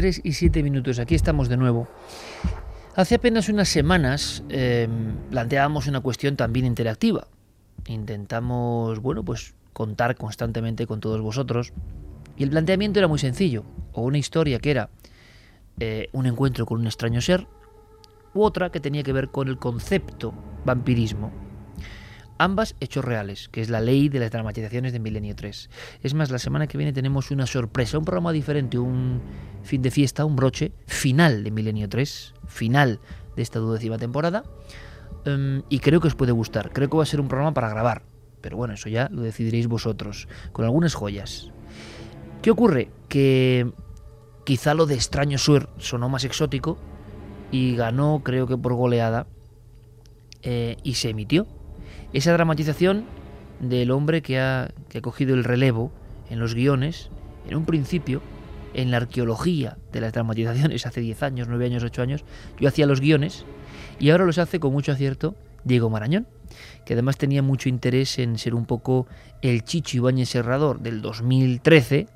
Y 7 minutos. Aquí estamos de nuevo. Hace apenas unas semanas em, planteábamos una cuestión también interactiva. Intentamos, bueno, pues contar constantemente con todos vosotros. Y el planteamiento era muy sencillo. O una historia que era eh, un encuentro con un extraño ser, u otra que tenía que ver con el concepto vampirismo ambas hechos reales, que es la ley de las dramatizaciones de Milenio 3. Es más, la semana que viene tenemos una sorpresa, un programa diferente, un fin de fiesta, un broche final de Milenio 3, final de esta duodécima temporada, em, y creo que os puede gustar. Creo que va a ser un programa para grabar, pero bueno, eso ya lo decidiréis vosotros, con algunas joyas. ¿Qué ocurre? Que quizá lo de Extraño Suer sonó más exótico y ganó, creo que por goleada, eh, y se emitió esa dramatización del hombre que ha, que ha cogido el relevo en los guiones, en un principio, en la arqueología de las dramatizaciones hace 10 años, 9 años, 8 años, yo hacía los guiones y ahora los hace con mucho acierto Diego Marañón, que además tenía mucho interés en ser un poco el Chicho Ibáñez Serrador del 2013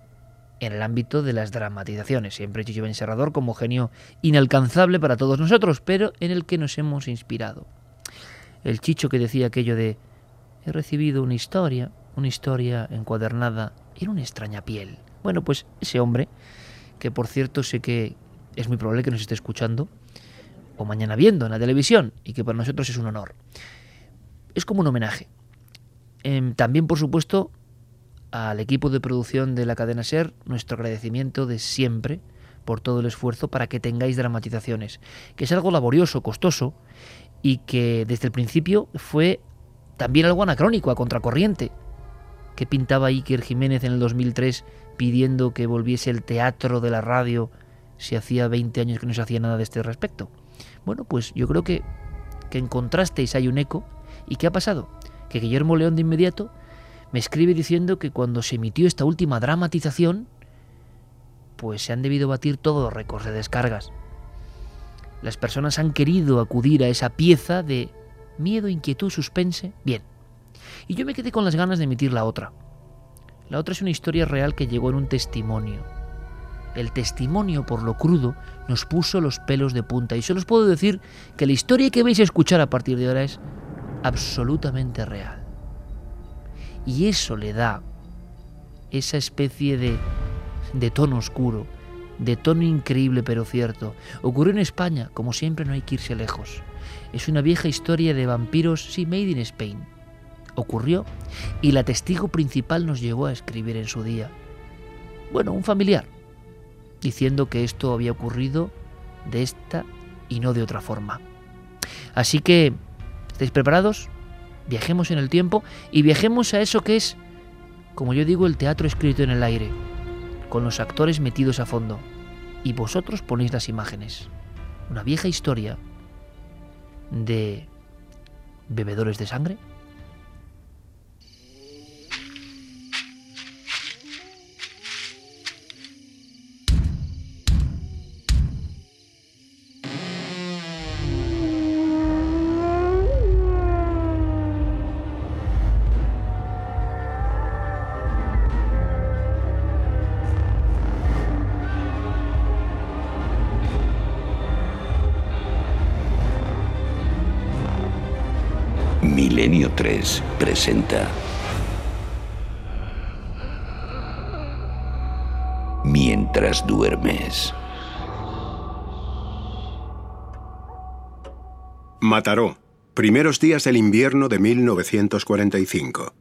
en el ámbito de las dramatizaciones. Siempre Chicho Ibáñez Serrador como genio inalcanzable para todos nosotros, pero en el que nos hemos inspirado el chicho que decía aquello de he recibido una historia, una historia encuadernada en una extraña piel. Bueno, pues ese hombre, que por cierto sé que es muy probable que nos esté escuchando, o mañana viendo en la televisión, y que para nosotros es un honor. Es como un homenaje. Em, también, por supuesto, al equipo de producción de la cadena Ser, nuestro agradecimiento de siempre por todo el esfuerzo para que tengáis dramatizaciones, que es algo laborioso, costoso, y que desde el principio fue también algo anacrónico, a contracorriente. que pintaba Iker Jiménez en el 2003 pidiendo que volviese el teatro de la radio si hacía 20 años que no se hacía nada de este respecto? Bueno, pues yo creo que, que encontrasteis ahí un eco. ¿Y qué ha pasado? Que Guillermo León de inmediato me escribe diciendo que cuando se emitió esta última dramatización, pues se han debido batir todos los récords de descargas. Las personas han querido acudir a esa pieza de miedo, inquietud, suspense. Bien. Y yo me quedé con las ganas de emitir la otra. La otra es una historia real que llegó en un testimonio. El testimonio, por lo crudo, nos puso los pelos de punta. Y solo os puedo decir que la historia que vais a escuchar a partir de ahora es absolutamente real. Y eso le da esa especie de, de tono oscuro, de tono increíble pero cierto. Ocurrió en España, como siempre no hay que irse lejos. Es una vieja historia de vampiros, sí, made in Spain. Ocurrió y la testigo principal nos llegó a escribir en su día. Bueno, un familiar, diciendo que esto había ocurrido de esta y no de otra forma. Así que, ¿estáis preparados? Viajemos en el tiempo y viajemos a eso que es, como yo digo, el teatro escrito en el aire con los actores metidos a fondo. Y vosotros ponéis las imágenes. Una vieja historia de bebedores de sangre. Milenio 3 presenta Mientras duermes. Mataró. Primeros días del invierno de 1945.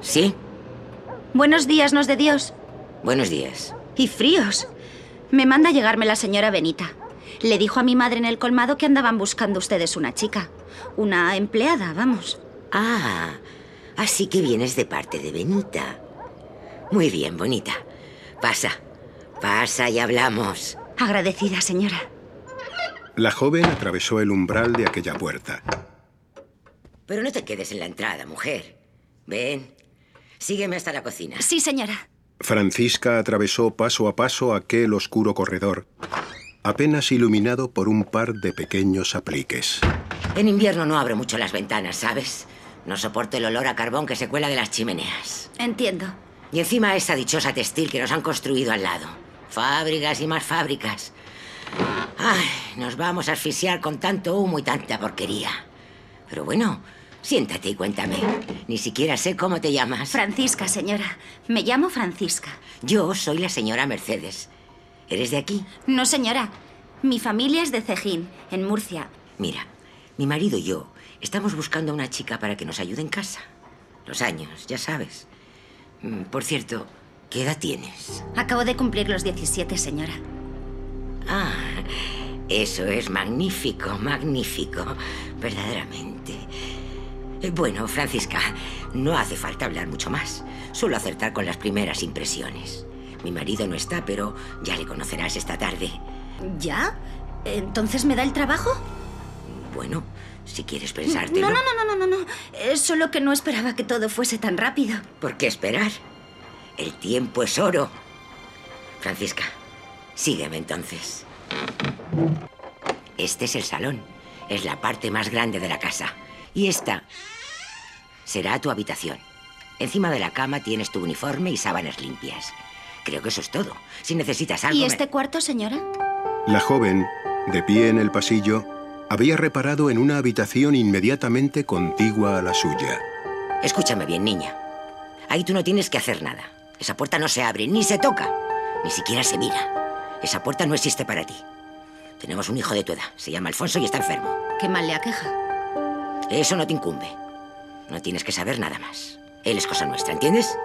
¿Sí? Buenos días, nos de Dios. Buenos días. Y fríos. Me manda a llegarme la señora Benita. Le dijo a mi madre en el colmado que andaban buscando ustedes una chica. Una empleada, vamos. Ah, así que vienes de parte de Benita. Muy bien, bonita. Pasa. Pasa y hablamos. Agradecida, señora. La joven atravesó el umbral de aquella puerta. Pero no te quedes en la entrada, mujer. Ven. Sígueme hasta la cocina. Sí, señora. Francisca atravesó paso a paso aquel oscuro corredor, apenas iluminado por un par de pequeños apliques. En invierno no abro mucho las ventanas, ¿sabes? No soporto el olor a carbón que se cuela de las chimeneas. Entiendo. Y encima esa dichosa textil que nos han construido al lado. Fábricas y más fábricas. Ay, nos vamos a asfixiar con tanto humo y tanta porquería. Pero bueno, siéntate y cuéntame. Ni siquiera sé cómo te llamas. Francisca, señora. Me llamo Francisca. Yo soy la señora Mercedes. ¿Eres de aquí? No, señora. Mi familia es de Cejín, en Murcia. Mira, mi marido y yo estamos buscando a una chica para que nos ayude en casa. Los años, ya sabes. Mm, Por cierto, ¿qué edad tienes? Acabo de cumplir los 17, señora. Ah, eso es magnífico, magnífico, verdaderamente. Eh, Bueno, Francisca, no hace falta hablar mucho más. Solo acertar con las primeras impresiones. Mi marido no está, pero ya le conocerás esta tarde. ¿Ya? ¿Entonces me da el trabajo? Bueno, si quieres pensártelo. No, no, no, no, no, no. Es solo que no esperaba que todo fuese tan rápido. ¿Por qué esperar? El tiempo es oro. Francisca, sígueme entonces. Este es el salón. Es la parte más grande de la casa. Y esta será tu habitación. Encima de la cama tienes tu uniforme y sábanas limpias. Creo que eso es todo. Si necesitas algo... ¿Y me- este cuarto, señora? La joven, de pie en el pasillo, había reparado en una habitación inmediatamente contigua a la suya. Escúchame bien, niña. Ahí tú no tienes que hacer nada. Esa puerta no se abre, ni se toca, ni siquiera se mira. Esa puerta no existe para ti. Tenemos un hijo de tu edad. Se llama Alfonso y está enfermo. Qué mal le aqueja. Eso no te incumbe. No tienes que saber nada más. Él es cosa nuestra, ¿entiendes?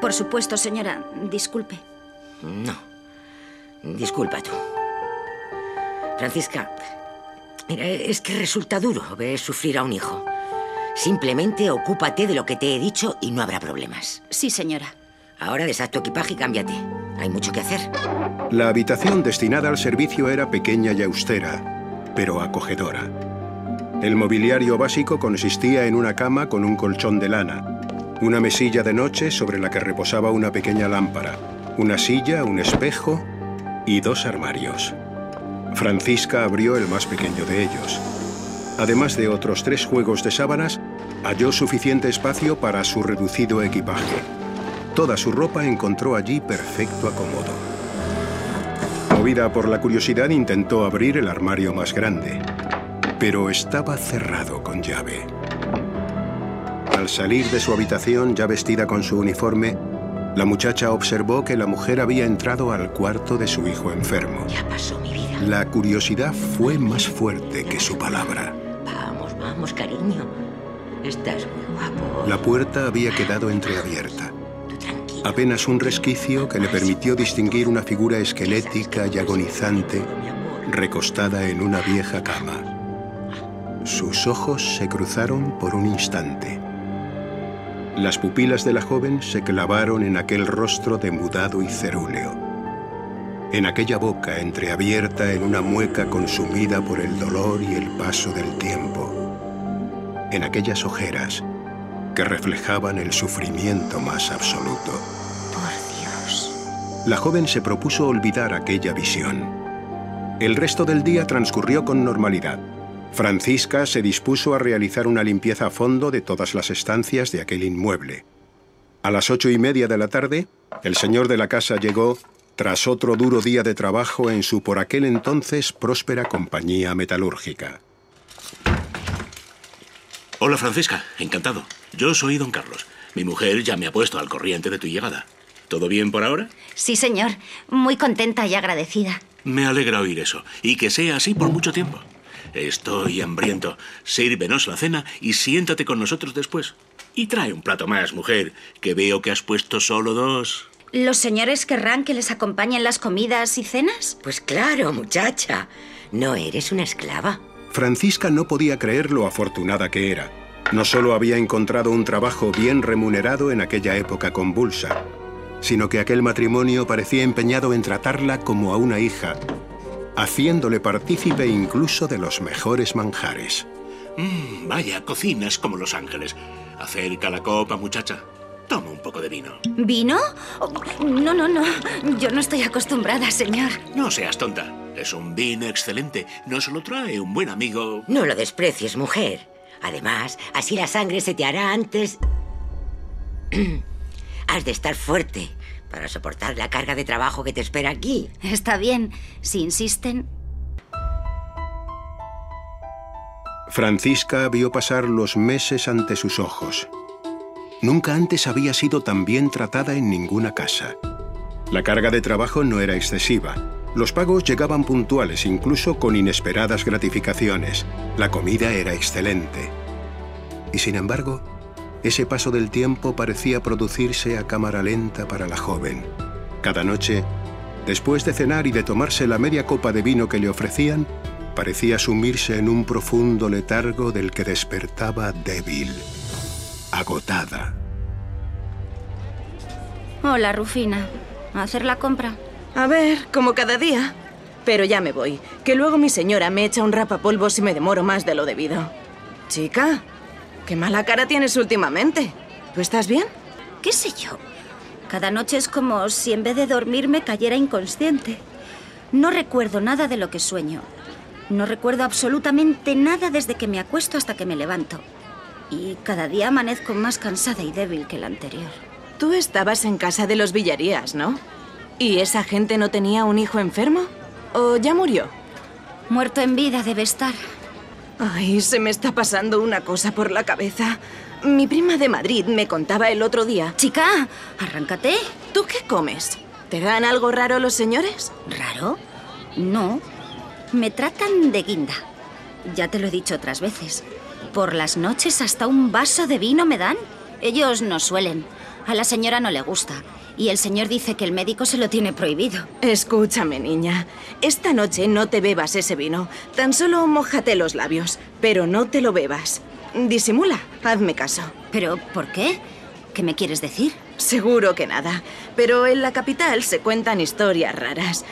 Por supuesto, señora. Disculpe. No. Disculpa tú. Francisca, mira, es que resulta duro ver sufrir a un hijo. Simplemente ocúpate de lo que te he dicho y no habrá problemas. Sí, señora. Ahora deshaz tu equipaje y cámbiate. Hay mucho que hacer. La habitación destinada al servicio era pequeña y austera, pero acogedora. El mobiliario básico consistía en una cama con un colchón de lana, una mesilla de noche sobre la que reposaba una pequeña lámpara, una silla, un espejo y dos armarios. Francisca abrió el más pequeño de ellos. Además de otros tres juegos de sábanas, halló suficiente espacio para su reducido equipaje. Toda su ropa encontró allí perfecto acomodo. Movida por la curiosidad, intentó abrir el armario más grande, pero estaba cerrado con llave. Al salir de su habitación, ya vestida con su uniforme, la muchacha observó que la mujer había entrado al cuarto de su hijo enfermo. Ya pasó mi vida. La curiosidad fue más fuerte que su palabra. Vamos, vamos, cariño. Estás muy guapo. La puerta había quedado entreabierta. Apenas un resquicio que le permitió distinguir una figura esquelética y agonizante recostada en una vieja cama. Sus ojos se cruzaron por un instante. Las pupilas de la joven se clavaron en aquel rostro demudado y cerúleo, en aquella boca entreabierta en una mueca consumida por el dolor y el paso del tiempo, en aquellas ojeras que reflejaban el sufrimiento más absoluto. Por Dios. La joven se propuso olvidar aquella visión. El resto del día transcurrió con normalidad. Francisca se dispuso a realizar una limpieza a fondo de todas las estancias de aquel inmueble. A las ocho y media de la tarde, el señor de la casa llegó tras otro duro día de trabajo en su por aquel entonces próspera compañía metalúrgica. Hola Francisca, encantado. Yo soy don Carlos. Mi mujer ya me ha puesto al corriente de tu llegada. ¿Todo bien por ahora? Sí, señor. Muy contenta y agradecida. Me alegra oír eso. Y que sea así por mucho tiempo. Estoy hambriento. Sírvenos la cena y siéntate con nosotros después. Y trae un plato más, mujer, que veo que has puesto solo dos. ¿Los señores querrán que les acompañen las comidas y cenas? Pues claro, muchacha. No eres una esclava. Francisca no podía creer lo afortunada que era. No solo había encontrado un trabajo bien remunerado en aquella época convulsa, sino que aquel matrimonio parecía empeñado en tratarla como a una hija, haciéndole partícipe incluso de los mejores manjares. Mm, vaya, cocinas como los ángeles. Acerca la copa, muchacha. Toma un poco de vino. ¿Vino? Oh, no, no, no. Yo no estoy acostumbrada, señor. No seas tonta. Es un vino excelente. Nos lo trae un buen amigo. No lo desprecies, mujer. Además, así la sangre se te hará antes... Has de estar fuerte para soportar la carga de trabajo que te espera aquí. Está bien. Si insisten, Francisca vio pasar los meses ante sus ojos. Nunca antes había sido tan bien tratada en ninguna casa. La carga de trabajo no era excesiva. Los pagos llegaban puntuales, incluso con inesperadas gratificaciones. La comida era excelente. Y sin embargo, ese paso del tiempo parecía producirse a cámara lenta para la joven. Cada noche, después de cenar y de tomarse la media copa de vino que le ofrecían, parecía sumirse en un profundo letargo del que despertaba débil, agotada. Hola, Rufina. ¿A hacer la compra? A ver, como cada día. Pero ya me voy, que luego mi señora me echa un rapapolvo si me demoro más de lo debido. Chica, qué mala cara tienes últimamente. ¿Tú estás bien? ¿Qué sé yo? Cada noche es como si en vez de dormirme cayera inconsciente. No recuerdo nada de lo que sueño. No recuerdo absolutamente nada desde que me acuesto hasta que me levanto. Y cada día amanezco más cansada y débil que la anterior. Tú estabas en casa de los Villarías, ¿no? ¿Y esa gente no tenía un hijo enfermo? ¿O ya murió? Muerto en vida debe estar. Ay, se me está pasando una cosa por la cabeza. Mi prima de Madrid me contaba el otro día. Chica, arráncate. ¿Tú qué comes? ¿Te dan algo raro los señores? ¿Raro? No. Me tratan de guinda. Ya te lo he dicho otras veces. Por las noches hasta un vaso de vino me dan. Ellos no suelen. A la señora no le gusta. Y el señor dice que el médico se lo tiene prohibido. Escúchame, niña. Esta noche no te bebas ese vino. Tan solo mojate los labios. Pero no te lo bebas. Disimula. Hazme caso. ¿Pero por qué? ¿Qué me quieres decir? Seguro que nada. Pero en la capital se cuentan historias raras.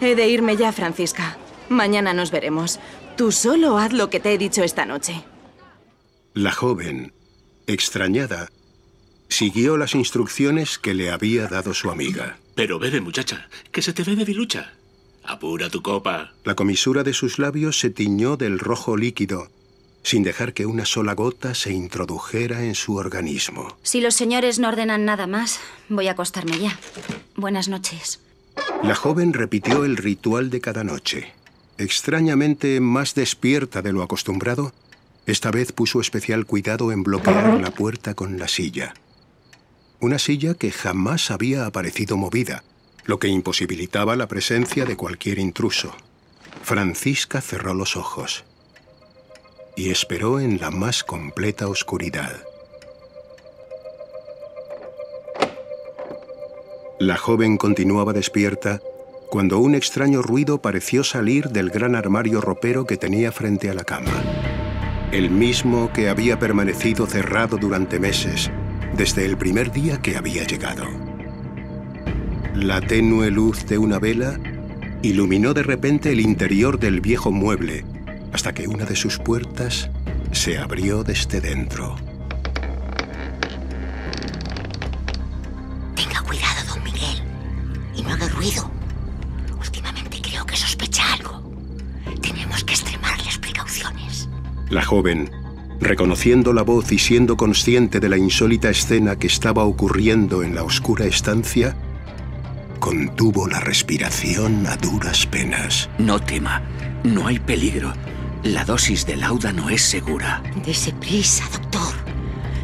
He de irme ya, Francisca. Mañana nos veremos. Tú solo haz lo que te he dicho esta noche. La joven, extrañada, siguió las instrucciones que le había dado su amiga. Pero bebe, muchacha, que se te ve debilucha. Apura tu copa. La comisura de sus labios se tiñó del rojo líquido, sin dejar que una sola gota se introdujera en su organismo. Si los señores no ordenan nada más, voy a acostarme ya. Buenas noches. La joven repitió el ritual de cada noche. Extrañamente más despierta de lo acostumbrado, esta vez puso especial cuidado en bloquear la puerta con la silla. Una silla que jamás había aparecido movida, lo que imposibilitaba la presencia de cualquier intruso. Francisca cerró los ojos y esperó en la más completa oscuridad. La joven continuaba despierta cuando un extraño ruido pareció salir del gran armario ropero que tenía frente a la cama. El mismo que había permanecido cerrado durante meses, desde el primer día que había llegado. La tenue luz de una vela iluminó de repente el interior del viejo mueble, hasta que una de sus puertas se abrió desde dentro. Tenga cuidado, don Miguel. Y no haga ruido. Últimamente creo que sospecha algo. Tenemos que extremar las precauciones. La joven, reconociendo la voz y siendo consciente de la insólita escena que estaba ocurriendo en la oscura estancia, contuvo la respiración a duras penas. No tema, no hay peligro. La dosis de lauda no es segura. Dese prisa, doctor.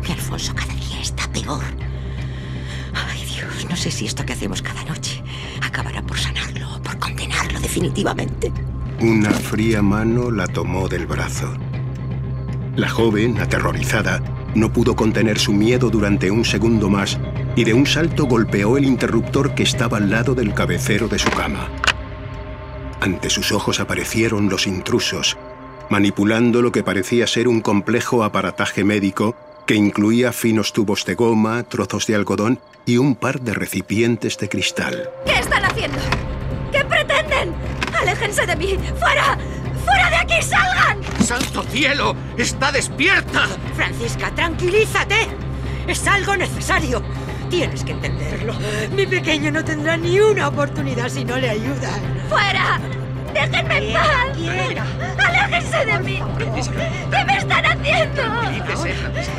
Que Alfonso cada día está peor. Ay, Dios, no sé si esto que hacemos cada noche acabará por sanarlo o por condenarlo definitivamente. Una fría mano la tomó del brazo. La joven, aterrorizada, no pudo contener su miedo durante un segundo más y de un salto golpeó el interruptor que estaba al lado del cabecero de su cama. Ante sus ojos aparecieron los intrusos, manipulando lo que parecía ser un complejo aparataje médico que incluía finos tubos de goma, trozos de algodón y un par de recipientes de cristal. ¿Qué están haciendo? ¿Qué pretenden? ¡Aléjense de mí! ¡Fuera! ¡Fuera de aquí! ¡Salgan! ¡Santo cielo! ¡Está despierta! Francisca, tranquilízate. Es algo necesario. Tienes que entenderlo. Mi pequeño no tendrá ni una oportunidad si no le ayudan. ¡Fuera! ¡Déjenme en paz! Quiera. ¡Aléjense de mí! ¿Qué me están haciendo?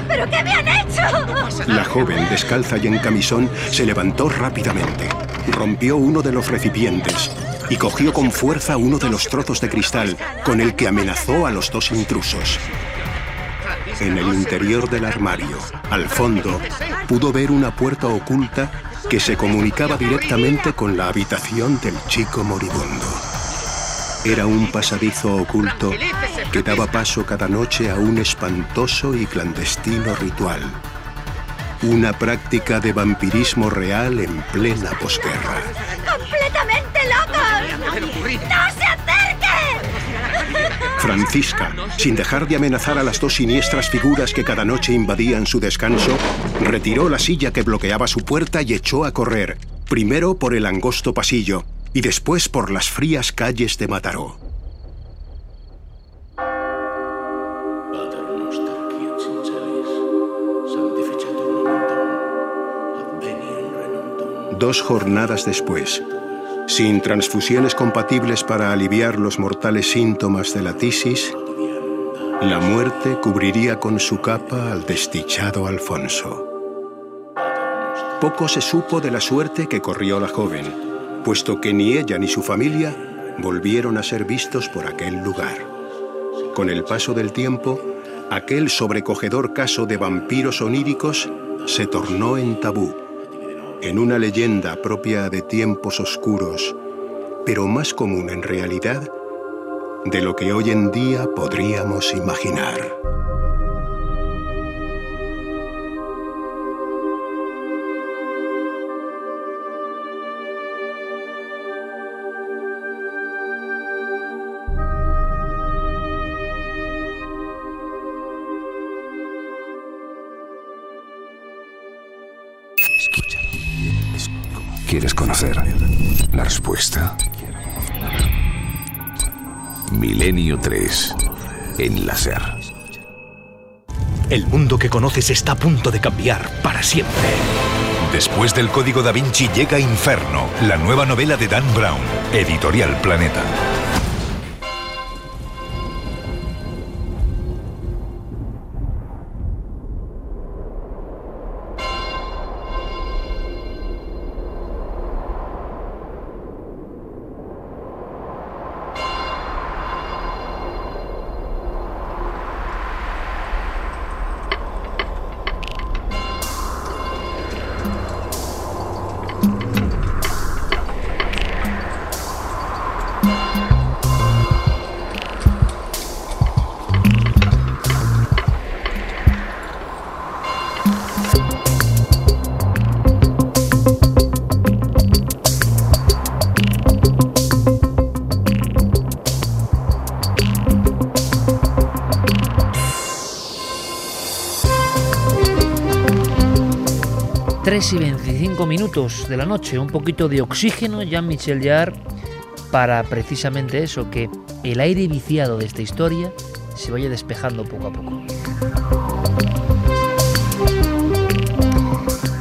¿Pero qué me han hecho? La joven, descalza y en camisón, se levantó rápidamente, rompió uno de los recipientes y cogió con fuerza uno de los trozos de cristal con el que amenazó a los dos intrusos. En el interior del armario, al fondo, pudo ver una puerta oculta que se comunicaba directamente con la habitación del chico moribundo. Era un pasadizo oculto que daba paso cada noche a un espantoso y clandestino ritual. Una práctica de vampirismo real en plena posguerra. ¡No se acerquen! Francisca, sin dejar de amenazar a las dos siniestras figuras que cada noche invadían su descanso, retiró la silla que bloqueaba su puerta y echó a correr, primero por el angosto pasillo y después por las frías calles de Mataró. Dos jornadas después, sin transfusiones compatibles para aliviar los mortales síntomas de la tisis, la muerte cubriría con su capa al desdichado Alfonso. Poco se supo de la suerte que corrió la joven, puesto que ni ella ni su familia volvieron a ser vistos por aquel lugar. Con el paso del tiempo, aquel sobrecogedor caso de vampiros oníricos se tornó en tabú, en una leyenda propia de tiempos oscuros, pero más común en realidad de lo que hoy en día podríamos imaginar. ¿Quieres conocer la respuesta? Milenio 3 en la SER. El mundo que conoces está a punto de cambiar para siempre. Después del Código da Vinci llega Inferno, la nueva novela de Dan Brown, editorial Planeta. 25 minutos de la noche, un poquito de oxígeno, Jean-Michel Jarre, para precisamente eso, que el aire viciado de esta historia se vaya despejando poco a poco.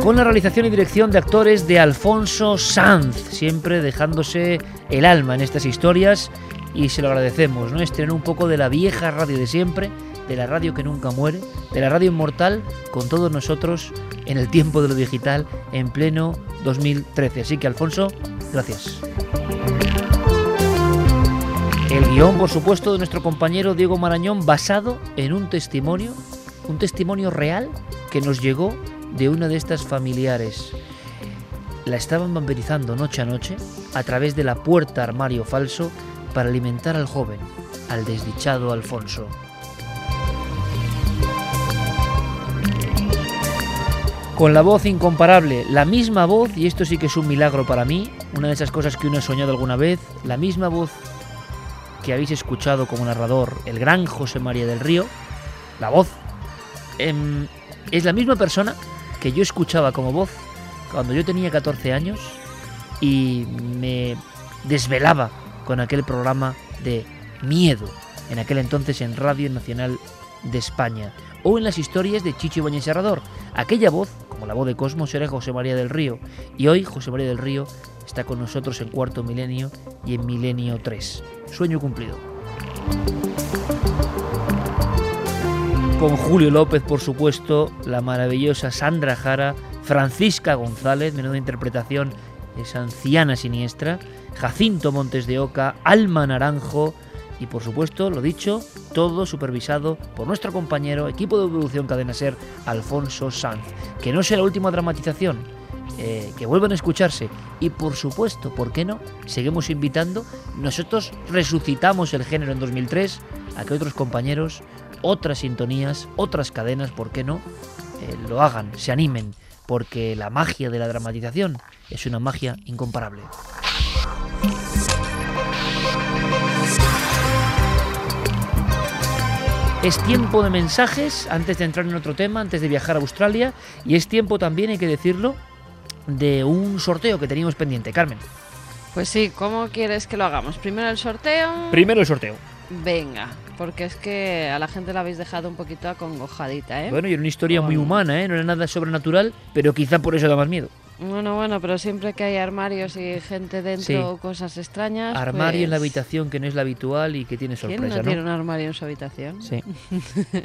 Con la realización y dirección de actores de Alfonso Sanz, siempre dejándose el alma en estas historias y se lo agradecemos, ¿no? Estrenar un poco de la vieja radio de siempre, de la radio que nunca muere, de la radio inmortal, con todos nosotros en el tiempo de lo digital en pleno 2013. Así que Alfonso, gracias. El guion, por supuesto, de nuestro compañero Diego Marañón, basado en un testimonio, un testimonio real que nos llegó de una de estas familiares. La estaban vampirizando noche a noche a través de la puerta armario falso para alimentar al joven, al desdichado Alfonso. Con la voz incomparable, la misma voz, y esto sí que es un milagro para mí, una de esas cosas que uno ha soñado alguna vez, la misma voz que habéis escuchado como narrador, el gran José María del Río, la voz em, es la misma persona que yo escuchaba como voz cuando yo tenía 14 años y me desvelaba con aquel programa de miedo, en aquel entonces en Radio Nacional de España, o en las historias de Chicho Ibáñez Serrador. Aquella voz, como la voz de Cosmos, era José María del Río, y hoy José María del Río está con nosotros en Cuarto Milenio y en Milenio 3. Sueño cumplido. Con Julio López, por supuesto, la maravillosa Sandra Jara, Francisca González, menuda interpretación, esa anciana siniestra, Jacinto Montes de Oca, Alma Naranjo y por supuesto, lo dicho, todo supervisado por nuestro compañero, equipo de producción Cadena Ser, Alfonso Sanz. Que no sea la última dramatización, eh, que vuelvan a escucharse y por supuesto, ¿por qué no? Seguimos invitando, nosotros resucitamos el género en 2003 a que otros compañeros, otras sintonías, otras cadenas, ¿por qué no? Eh, lo hagan, se animen, porque la magia de la dramatización es una magia incomparable. Es tiempo de mensajes antes de entrar en otro tema, antes de viajar a Australia. Y es tiempo también, hay que decirlo, de un sorteo que teníamos pendiente. Carmen. Pues sí, ¿cómo quieres que lo hagamos? ¿Primero el sorteo? Primero el sorteo. Venga, porque es que a la gente la habéis dejado un poquito acongojadita, ¿eh? Bueno, y era una historia muy humana, ¿eh? No era nada sobrenatural, pero quizá por eso da más miedo. Bueno, bueno, pero siempre que hay armarios y gente dentro, o cosas extrañas. Armario en la pues, habitación que no es la habitual y que tiene sorpresa, ¿quién no, tiene un armario en su habitación? Sí.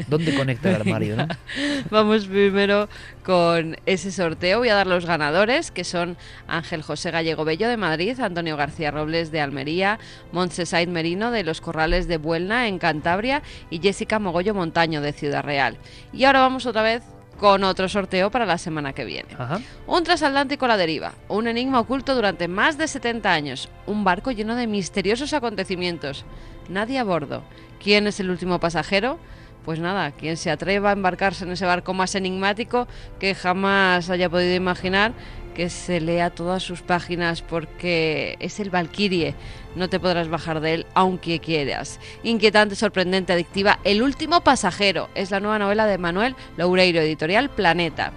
¿Dónde conecta el armario, no? Vamos primero con ese sorteo. Voy a dar los ganadores, que son Ángel José Gallego Bello de Madrid, Antonio García Robles de Almería, Montse Said Merino de Los Corrales de Buelna en Cantabria y Jessica Mogollo Montaño de Ciudad Real. Y ahora vamos otra vez con otro sorteo para la semana que viene. Un transatlántico a la deriva, un enigma oculto durante más de 70 años, un barco lleno de misteriosos acontecimientos, nadie a bordo. ¿Quién es el último pasajero? Pues nada, quien se atreva a embarcarse en ese barco más enigmático que jamás haya podido imaginar, que se lea todas sus páginas porque es el Valkyrie. No te podrás bajar de él aunque quieras. Inquietante, sorprendente, adictiva. El último pasajero es la nueva novela de Manuel Loureiro, editorial Planeta.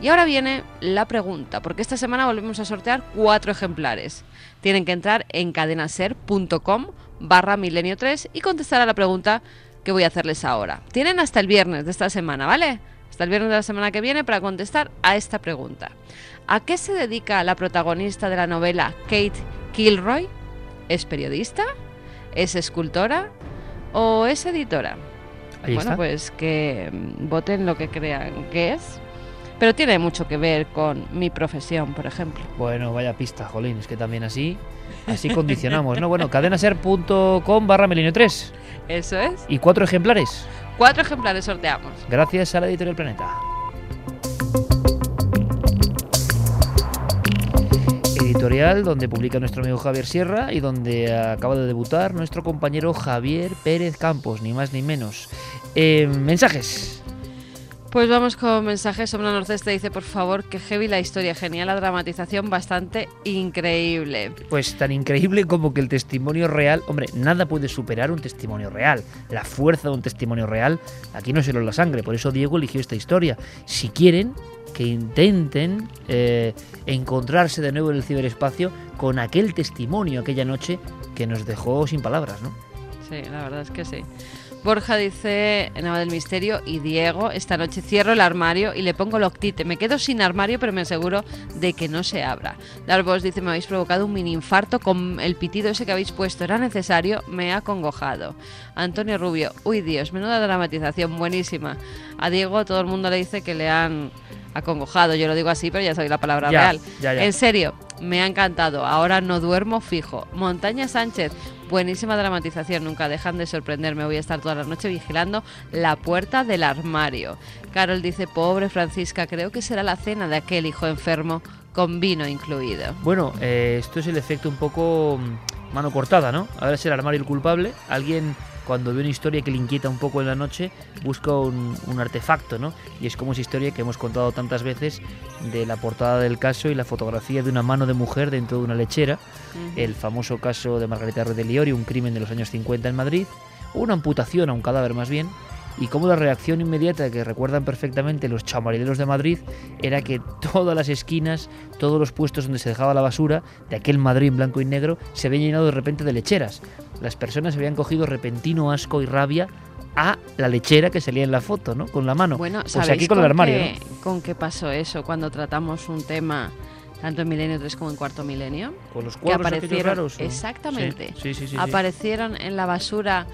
Y ahora viene la pregunta, porque esta semana volvemos a sortear cuatro ejemplares. Tienen que entrar en cadenaser.com barra milenio 3 y contestar a la pregunta que voy a hacerles ahora. Tienen hasta el viernes de esta semana, ¿vale? Hasta el viernes de la semana que viene para contestar a esta pregunta. ¿A qué se dedica la protagonista de la novela Kate Kilroy? ¿Es periodista? ¿Es escultora? ¿O es editora? bueno, pues que voten lo que crean que es. Pero tiene mucho que ver con mi profesión, por ejemplo. Bueno, vaya pista, Jolín, es que también así, así condicionamos, ¿no? Bueno, cadenaser.com barra melinio 3. Eso es. ¿Y cuatro ejemplares? Cuatro ejemplares sorteamos. Gracias a la editorial Planeta. Editorial donde publica nuestro amigo Javier Sierra y donde acaba de debutar nuestro compañero Javier Pérez Campos, ni más ni menos. Eh, mensajes. Pues vamos con mensajes. Sombra Norceste dice, por favor, que heavy la historia, genial la dramatización, bastante increíble. Pues tan increíble como que el testimonio real, hombre, nada puede superar un testimonio real. La fuerza de un testimonio real, aquí no se lo la sangre, por eso Diego eligió esta historia. Si quieren, que intenten eh, encontrarse de nuevo en el ciberespacio con aquel testimonio aquella noche que nos dejó sin palabras, ¿no? Sí, la verdad es que sí. Borja dice, Nava del Misterio y Diego, esta noche cierro el armario y le pongo loctite. Me quedo sin armario, pero me aseguro de que no se abra. Darbos dice, me habéis provocado un mini infarto con el pitido ese que habéis puesto. Era necesario, me ha congojado. Antonio Rubio, uy Dios, menuda dramatización, buenísima. A Diego todo el mundo le dice que le han acongojado, yo lo digo así, pero ya sabéis la palabra real. En serio, me ha encantado. Ahora no duermo fijo. Montaña Sánchez, buenísima dramatización. Nunca dejan de sorprenderme. Voy a estar toda la noche vigilando la puerta del armario. Carol dice, pobre Francisca, creo que será la cena de aquel hijo enfermo con vino incluido. Bueno, eh, esto es el efecto un poco mm, mano cortada, ¿no? Ahora es el armario el culpable. Alguien cuando ve una historia que le inquieta un poco en la noche, busca un, artefacto, ¿no? Y es como esa historia que hemos contado tantas veces de la portada del caso y la fotografía de una mano de mujer dentro de una lechera, el famoso caso de Margarita Redeliori, un crimen de los años 50 en Madrid, una amputación a un cadáver más bien, y cómo la reacción inmediata que recuerdan perfectamente los chamarileros de Madrid era que todas las esquinas, todos los puestos donde se dejaba la basura de aquel Madrid en blanco y negro se habían llenado de repente de lecheras. Las personas habían cogido repentino asco y rabia a la lechera que salía en la foto, ¿no? Con la mano. Bueno, pues ¿sabéis aquí con, el armario. qué, con qué pasó eso cuando tratamos un tema tanto en Milenio 3 como en Cuarto Milenio? Con los que cuadros aquellos aparecieron raros, exactamente Sí, sí, sí, aparecieron en la basura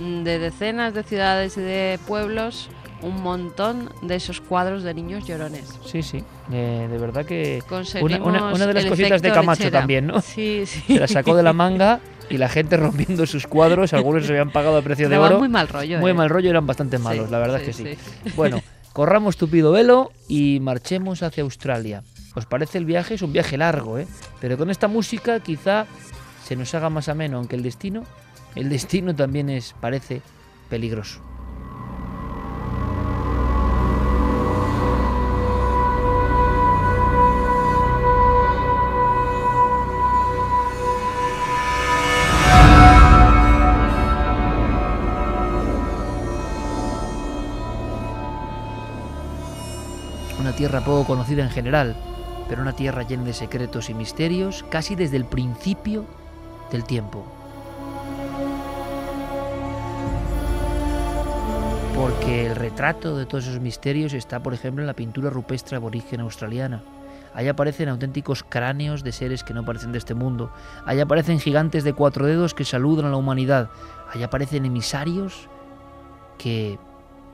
de decenas de ciudades y de pueblos un montón de esos cuadros de niños llorones Sí, sí. Eh, de verdad que una, una- una de las cositas de Camacho lechera. también, ¿no? Sí, sí. Se la sacó de la manga y la gente rompiendo sus cuadros, algunos se habían pagado a precio de oro. muy mal rollo, Muy ¿eh? mal rollo, eran bastante Sí, malos, la verdad sí, es que sí. sí. Bueno, corramos tupido velo y marchemos hacia Australia. ¿Os parece el viaje? Es un viaje largo, ¿eh? Pero con esta música quizá se nos haga más ameno, aunque el destino, el destino también es, parece, peligroso. Una tierra poco conocida en general, pero una tierra llena de secretos y misterios casi desde el principio del tiempo. Porque el retrato de todos esos misterios está, por ejemplo, en la pintura rupestre aborigen australiana. Ahí aparecen auténticos cráneos de seres que no parecen de este mundo. Ahí aparecen gigantes de cuatro dedos que saludan a la humanidad. Ahí aparecen emisarios que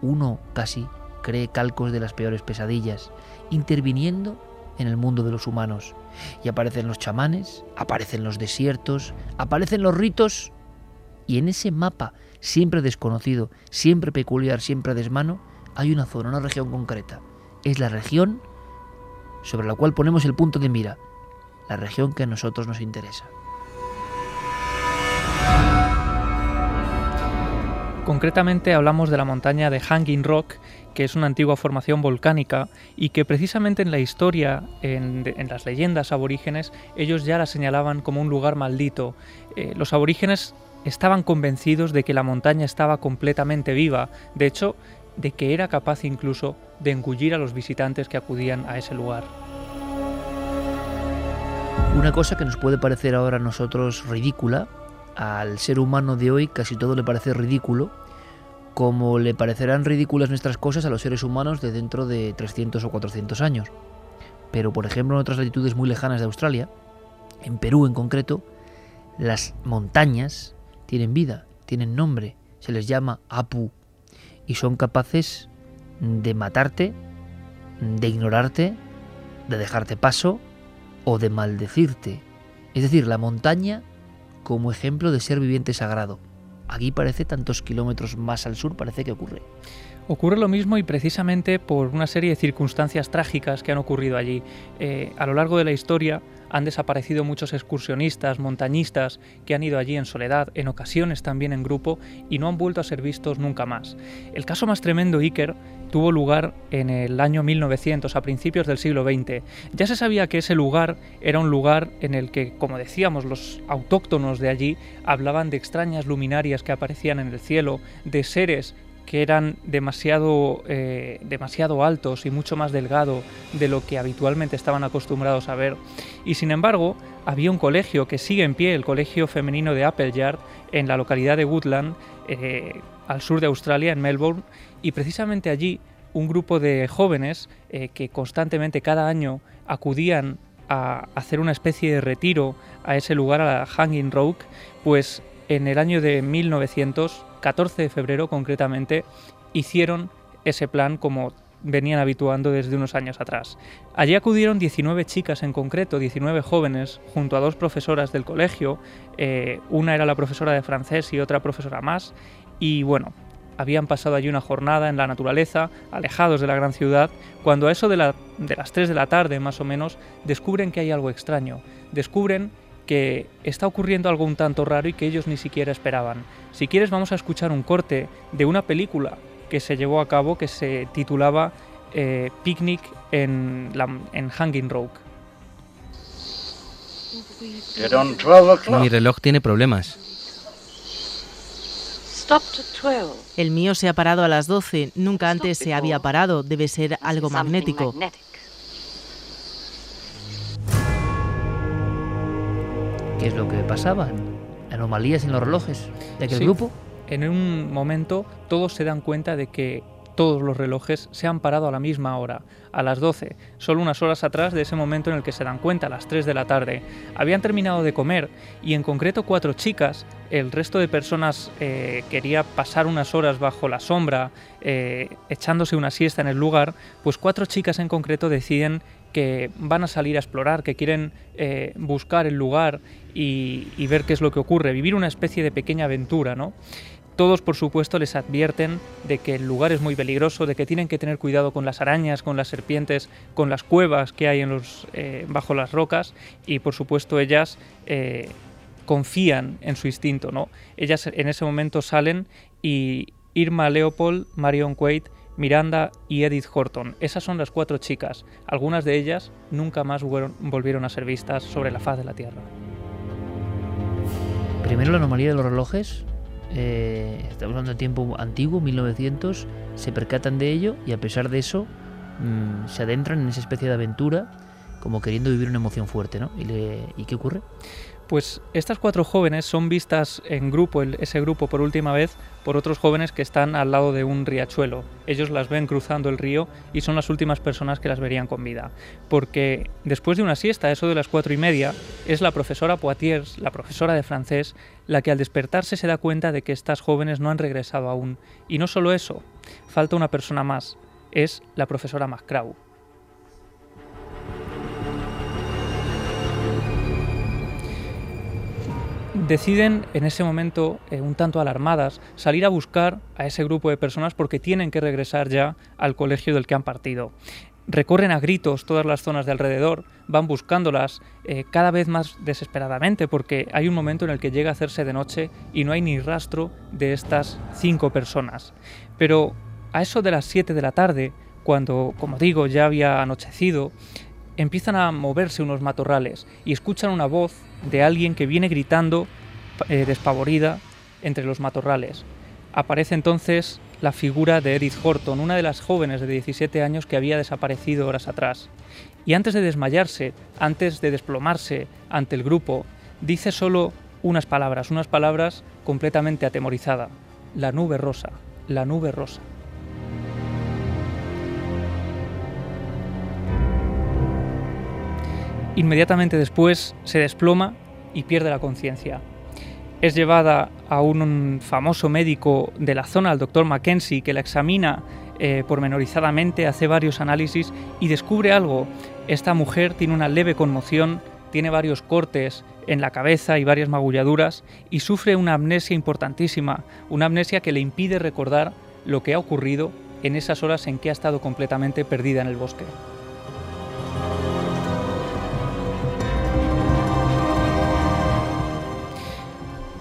uno casi cree calcos de las peores pesadillas, interviniendo en el mundo de los humanos. Y aparecen los chamanes, aparecen los desiertos, aparecen los ritos, y en ese mapa, siempre desconocido, siempre peculiar, siempre desmano, hay una zona, una región concreta. Es la región sobre la cual ponemos el punto de mira, la región que a nosotros nos interesa. Concretamente hablamos de la montaña de Hanging Rock, que es una antigua formación volcánica y que precisamente en la historia, en las leyendas aborígenes, ellos ya la señalaban como un lugar maldito. Eh, los aborígenes estaban convencidos de que la montaña estaba completamente viva, de hecho, de que era capaz incluso de engullir a los visitantes que acudían a ese lugar. Una cosa que nos puede parecer ahora a nosotros ridícula, al ser humano de hoy casi todo le parece ridículo, como le parecerán ridículas nuestras cosas a los seres humanos de dentro de 300 o 400 años. Pero, por ejemplo, en otras latitudes muy lejanas de Australia, en Perú en concreto, las montañas tienen vida, tienen nombre, se les llama Apu, y son capaces de matarte, de ignorarte, de dejarte paso o de maldecirte. Es decir, la montaña como ejemplo de ser viviente sagrado. Aquí parece tantos kilómetros más al sur, parece que ocurre. Ocurre lo mismo y precisamente por una serie de circunstancias trágicas que han ocurrido allí. Eh, a lo largo de la historia han desaparecido muchos excursionistas, montañistas que han ido allí en soledad, en ocasiones también en grupo, y no han vuelto a ser vistos nunca más. El caso más tremendo, Iker, tuvo lugar en el año 1900, a principios del siglo XX. Ya se sabía que ese lugar era un lugar en el que, como decíamos, los autóctonos de allí hablaban de extrañas luminarias que aparecían en el cielo, de seres que eran demasiado, eh, demasiado altos y mucho más delgado de lo que habitualmente estaban acostumbrados a ver. Y sin embargo, había un colegio que sigue en pie, el Colegio Femenino de Appleyard, en la localidad de Woodland, eh, al sur de Australia, en Melbourne, y precisamente allí un grupo de jóvenes eh, que constantemente cada año acudían a hacer una especie de retiro a ese lugar, a la Hanging Rock, pues en el año de 1900, 14 de febrero concretamente, hicieron ese plan como venían habituando desde unos años atrás. Allí acudieron 19 chicas en concreto, 19 jóvenes, junto a dos profesoras del colegio, eh, una era la profesora de francés y otra profesora más, y bueno, habían pasado allí una jornada en la naturaleza, alejados de la gran ciudad, cuando a eso de, la- de las 3 de la tarde más o menos, descubren que hay algo extraño, descubren que está ocurriendo algo un tanto raro y que ellos ni siquiera esperaban. Si quieres vamos a escuchar un corte de una película que se llevó a cabo que se titulaba eh, Picnic en, la- en Hanging Rock. Get on 12 o'clock. Mi reloj tiene problemas. El mío se ha parado a las 12. Nunca antes se había parado. Debe ser algo magnético. ¿Qué es lo que pasaba? ¿Anomalías en los relojes de aquel Sí. grupo? En un momento todos se dan cuenta de que todos los relojes se han parado a la misma hora, a las 12, solo unas horas atrás de ese momento en el que se dan cuenta, a las 3 de la tarde. Habían terminado de comer y en concreto cuatro chicas, el resto de personas eh, quería pasar unas horas bajo la sombra, eh, echándose una siesta en el lugar, pues cuatro chicas en concreto deciden que van a salir a explorar, que quieren eh, buscar el lugar y, ver qué es lo que ocurre, vivir una especie de pequeña aventura, ¿no? Todos, por supuesto, les advierten de que el lugar es muy peligroso, de que tienen que tener cuidado con las arañas, con las serpientes, con las cuevas que hay en los, eh, bajo las rocas y, por supuesto, ellas eh, confían en su instinto. ¿no? Ellas en ese momento salen y Irma Leopold, Marion Quaid, Miranda y Edith Horton. Esas son las cuatro chicas. Algunas de ellas nunca más volvieron a ser vistas sobre la faz de la Tierra. Primero la anomalía de los relojes. eh, estamos hablando de tiempo antiguo, 1900. Se percatan de ello y a pesar de eso mm, se adentran en esa especie de aventura como queriendo vivir una emoción fuerte, ¿no? ¿Y, le- ¿y qué ocurre? Pues estas cuatro jóvenes son vistas en grupo, ese grupo por última vez, por otros jóvenes que están al lado de un riachuelo. Ellos las ven cruzando el río y son las últimas personas que las verían con vida. Porque después de una siesta, eso de las cuatro y media, es la profesora Poitiers, la profesora de francés, la que al despertarse se da cuenta de que estas jóvenes no han regresado aún. Y no solo eso, falta una persona más, es la profesora Macrau. Deciden en ese momento, eh, un tanto alarmadas, salir a buscar a ese grupo de personas porque tienen que regresar ya al colegio del que han partido. Recorren a gritos todas las zonas de alrededor, van buscándolas eh, cada vez más desesperadamente porque hay un momento en el que llega a hacerse de noche y no hay ni rastro de estas cinco personas. Pero a eso de las 7 de la tarde, cuando, como digo, ya había anochecido, empiezan a moverse unos matorrales y escuchan una voz de alguien que viene gritando eh, despavorida entre los matorrales. Aparece entonces la figura de Edith Horton, una de las jóvenes de 17 años que había desaparecido horas atrás. Y antes de desmayarse, antes de desplomarse ante el grupo, dice solo unas palabras, unas palabras completamente atemorizada. La nube rosa, la nube rosa. Inmediatamente después se desploma y pierde la conciencia. Es llevada a un famoso médico de la zona, el doctor Mackenzie, que la examina eh, pormenorizadamente, hace varios análisis y descubre algo. Esta mujer tiene una leve conmoción, tiene varios cortes en la cabeza y varias magulladuras y sufre una amnesia importantísima, una amnesia que le impide recordar lo que ha ocurrido en esas horas en que ha estado completamente perdida en el bosque.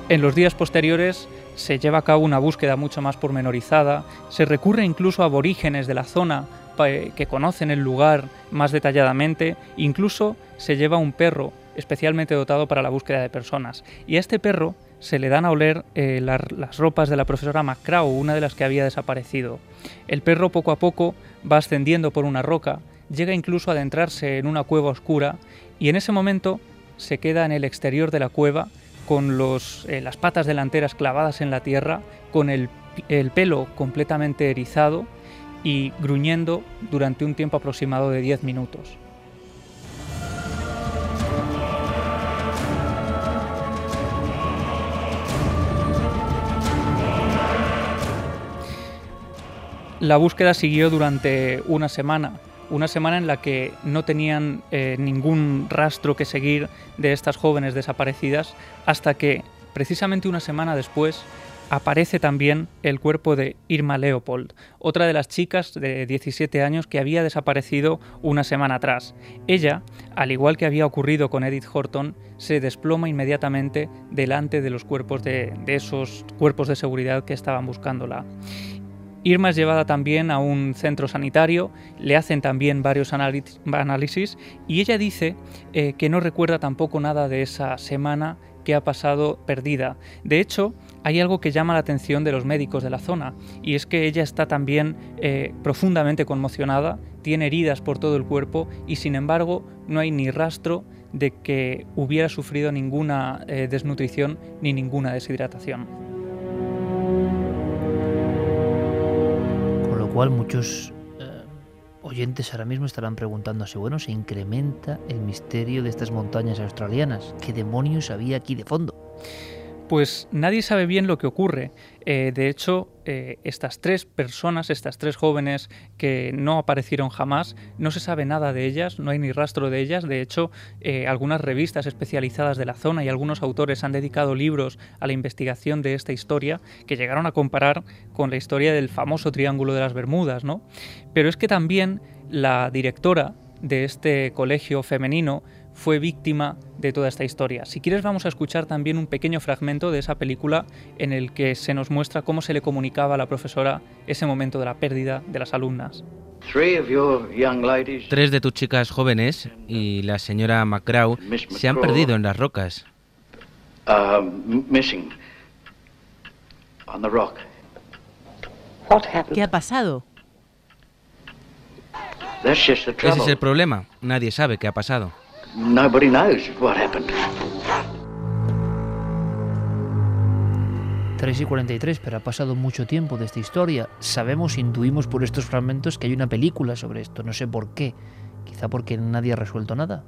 En los días posteriores se lleva a cabo una búsqueda mucho más pormenorizada, se recurre incluso a aborígenes de la zona que conocen el lugar más detalladamente, incluso se lleva un perro especialmente dotado para la búsqueda de personas. Y a este perro se le dan a oler eh, la, las ropas de la profesora McCraw, una de las que había desaparecido. El perro poco a poco va ascendiendo por una roca, llega incluso a adentrarse en una cueva oscura y en ese momento se queda en el exterior de la cueva con eh, las patas delanteras clavadas en la tierra, con el, el, pelo completamente erizado y gruñendo durante un tiempo aproximado de 10 minutos. La búsqueda siguió durante una semana, una semana en la que no tenían eh, ningún rastro que seguir de estas jóvenes desaparecidas, hasta que, precisamente una semana después, aparece también el cuerpo de Irma Leopold, otra de las chicas de 17 años que había desaparecido una semana atrás. Ella, al igual que había ocurrido con Edith Horton, se desploma inmediatamente delante de los cuerpos de, de esos cuerpos de seguridad que estaban buscándola. Irma es llevada también a un centro sanitario, le hacen también varios análisis y ella dice eh, que no recuerda tampoco nada de esa semana que ha pasado perdida. De hecho, hay algo que llama la atención de los médicos de la zona, y es que ella está también eh, profundamente conmocionada, tiene heridas por todo el cuerpo y sin embargo no hay ni rastro de que hubiera sufrido ninguna eh, desnutrición ni ninguna deshidratación. Cual muchos eh, oyentes ahora mismo estarán preguntándose, bueno, se incrementa el misterio de estas montañas australianas. ¿Qué demonios había aquí de fondo? Pues nadie sabe bien lo que ocurre. Eh, de hecho, eh, estas tres personas, estas tres jóvenes que no aparecieron jamás, no se sabe nada de ellas, no hay ni rastro de ellas. De hecho, eh, algunas revistas especializadas de la zona y algunos autores han dedicado libros a la investigación de esta historia que llegaron a comparar con la historia del famoso Triángulo de las Bermudas, ¿no? Pero es que también la directora de este colegio femenino fue víctima de toda esta historia. Si quieres vamos a escuchar también un pequeño fragmento de esa película en el que se nos muestra cómo se le comunicaba a la profesora ese momento de la pérdida de las alumnas. Tres de tus chicas jóvenes y la señora McGraw se han perdido en las rocas. ¿Qué ha pasado? Ese es el problema. Nadie sabe qué ha pasado. Nobody knows what happened. 3 y 43, pero ha pasado mucho tiempo de esta historia. Sabemos, intuimos por estos fragmentos que hay una película sobre esto. No sé por qué. Quizá porque nadie ha resuelto nada.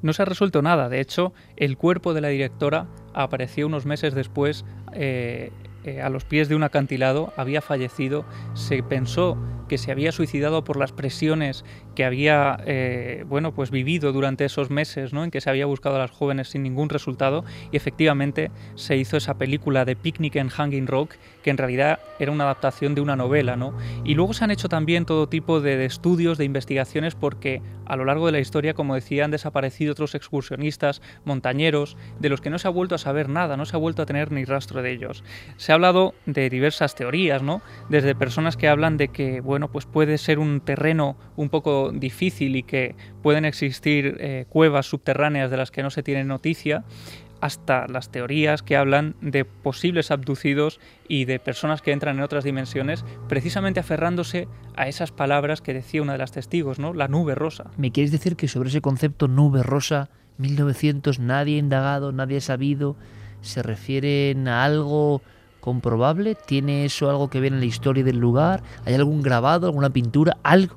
No se ha resuelto nada. De hecho, el cuerpo de la directora apareció unos meses después eh, eh, a los pies de un acantilado. Había fallecido. Se pensó que se había suicidado por las presiones que había eh, bueno, pues vivido durante esos meses ¿no? en que se había buscado a las jóvenes sin ningún resultado y efectivamente se hizo esa película de Picnic en Hanging Rock que en realidad era una adaptación de una novela. ¿no? Y luego se han hecho también todo tipo de, estudios, de investigaciones porque a lo largo de la historia, como decía, han desaparecido otros excursionistas, montañeros, de los que no se ha vuelto a saber nada, no se ha vuelto a tener ni rastro de ellos. Se ha hablado de diversas teorías, ¿no? desde personas que hablan de que bueno, pues puede ser un terreno un poco difícil y que pueden existir eh, cuevas subterráneas de las que no se tiene noticia, hasta las teorías que hablan de posibles abducidos y de personas que entran en otras dimensiones, precisamente aferrándose a esas palabras que decía una de las testigos, ¿no? La nube rosa. ¿Me quieres decir que sobre ese concepto nube rosa, 1900, nadie ha indagado, nadie ha sabido, se refieren a algo comprobable? ¿Tiene eso algo que ver en la historia del lugar? ¿Hay algún grabado, alguna pintura, algo?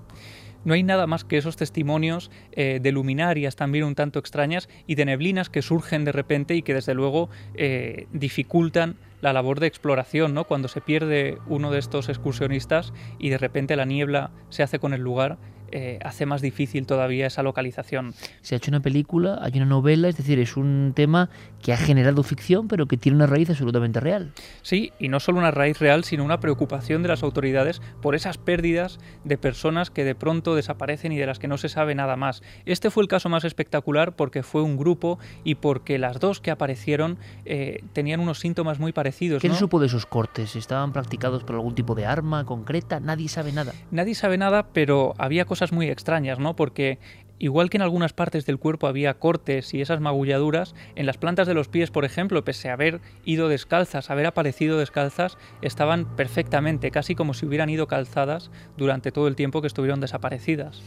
no hay nada más que esos testimonios eh, de luminarias también un tanto extrañas y de neblinas que surgen de repente y que desde luego eh, dificultan la labor de exploración, ¿no? Cuando se pierde uno de estos excursionistas y de repente la niebla se hace con el lugar, eh, hace más difícil todavía esa localización. Se ha hecho una película, hay una novela, es decir, es un tema que ha generado ficción, pero que tiene una raíz absolutamente real. Sí, y no solo una raíz real, sino una preocupación de las autoridades por esas pérdidas de personas que de pronto desaparecen y de las que no se sabe nada más. Este fue el caso más espectacular porque fue un grupo y porque las dos que aparecieron eh, tenían unos síntomas muy parecidos. ¿Qué se supo de esos cortes? ¿Estaban practicados por algún tipo de arma concreta? Nadie sabe nada. Nadie sabe nada, pero había cosas cosas muy extrañas, ¿no? Porque igual que en algunas partes del cuerpo había cortes y esas magulladuras, en las plantas de los pies, por ejemplo, pese a haber ido descalzas, haber aparecido descalzas, estaban perfectamente, casi como si hubieran ido calzadas durante todo el tiempo que estuvieron desaparecidas.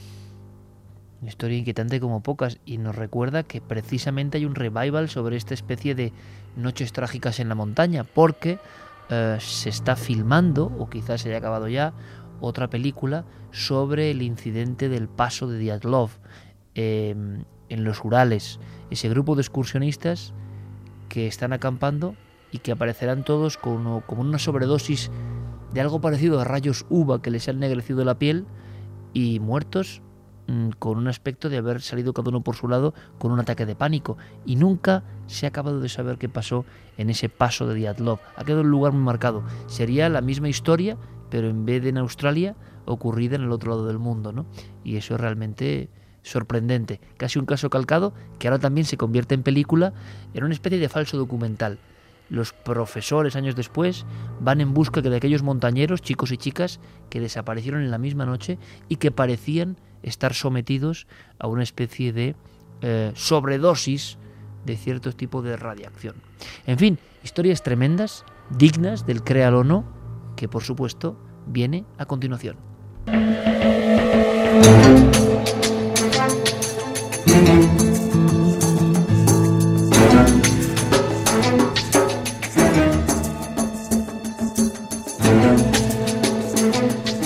Una historia inquietante como pocas y nos recuerda que precisamente hay un revival sobre esta especie de noches trágicas en la montaña, porque eh, se está filmando, o quizás se haya acabado ya, otra película sobre el incidente del paso de Diatlov em, en los Urales. Ese grupo de excursionistas que están acampando y que aparecerán todos como, como una sobredosis de algo parecido a rayos uva que les han ennegrecido la piel y muertos mm, con un aspecto de haber salido cada uno por su lado con un ataque de pánico. Y nunca se ha acabado de saber qué pasó en ese paso de Diatlov. Ha quedado un lugar muy marcado. Sería la misma historia pero en vez de en Australia, ocurrida en el otro lado del mundo, ¿no? Y eso es realmente sorprendente. Casi un caso calcado que ahora también se convierte en película en una especie de falso documental. Los profesores años después van en busca de aquellos montañeros, chicos y chicas, que desaparecieron en la misma noche y que parecían estar sometidos a una especie de eh, sobredosis de ciertos tipos de radiación. En fin, historias tremendas, dignas del créalo o no, que por supuesto viene a continuación.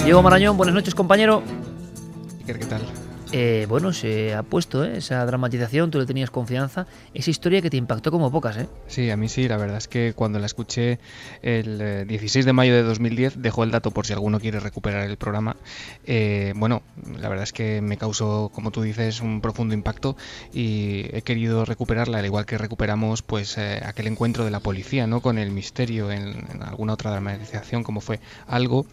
Diego Marañón, buenas noches compañero. ¿Qué tal? Eh, bueno, se ha puesto ¿eh? esa dramatización, tú le tenías confianza, esa historia que te impactó como pocas, ¿eh? Sí, a mí sí, la verdad es que cuando la escuché el 16 eh, de mayo de 2010, dejó el dato por si alguno quiere recuperar el programa, bueno, la verdad es que me causó, como tú dices, un profundo impacto y he querido recuperarla, al igual que recuperamos pues aquel encuentro de la policía, ¿no? Con el misterio en, alguna otra dramatización como fue algo.